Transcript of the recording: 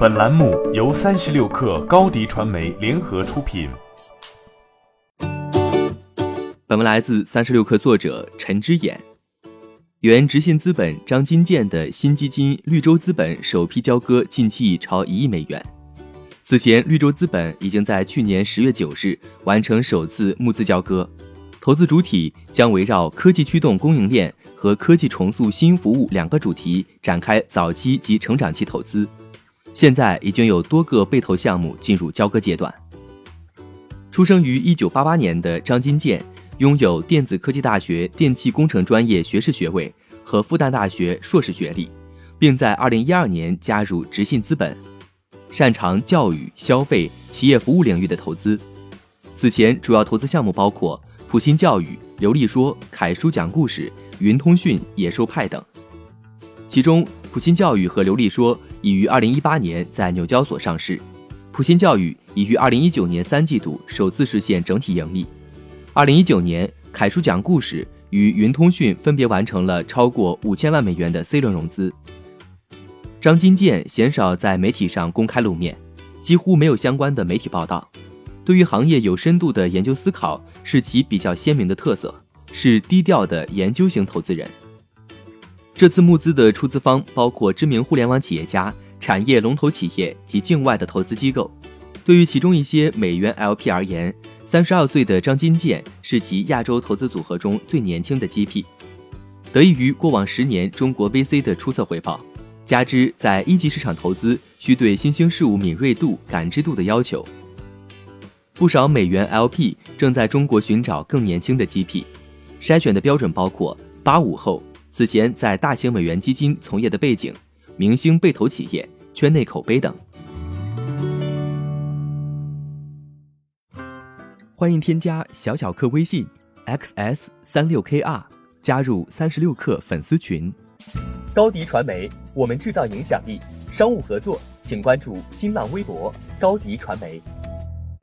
本栏目由三十六氪高低传媒联合出品。本文来自三十六氪作者陈之眼。原直信资本张金建的新基金绿洲资本首批交割近期已超一亿美元。此前，绿洲资本已经在去年十月九日完成首次募资交割，投资主体将围绕科技驱动供应链和科技重塑新服务两个主题展开早期及成长期投资。现在已经有多个被投项目进入交割阶段。出生于一九八八年的张金建，拥有电子科技大学电气工程专业学士学位和复旦大学硕士学历，并在二零一二年加入直信资本。擅长教育、消费、企业服务领域的投资。此前主要投资项目包括普新教育、刘丽说、凯叔讲故事、云通讯、野兽派等。其中，普新教育和刘丽说已于二零一八年在纽交所上市，普新教育已于二零一九年三季度首次实现整体盈利。二零一九年，凯叔讲故事与云通讯分别完成了超过五千万美元的 C 轮融资。张金建鲜少在媒体上公开露面，几乎没有相关的媒体报道。对于行业有深度的研究思考是其比较鲜明的特色，是低调的研究型投资人。这次募资的出资方包括知名互联网企业家、产业龙头企业及境外的投资机构。对于其中一些美元 LP 而言，三十二岁的张金建是其亚洲投资组合中最年轻的 GP，得益于过往十年中国 VC 的出色回报。加之在一级市场投资需对新兴事物敏锐度、感知度的要求，不少美元 LP 正在中国寻找更年轻的 GP，筛选的标准包括八五后、此前在大型美元基金从业的背景、明星被投企业、圈内口碑等。欢迎添加小小客微信 xs 三六 kr，加入三十六氪粉丝群。高迪传媒，我们制造影响力。商务合作，请关注新浪微博高迪传媒。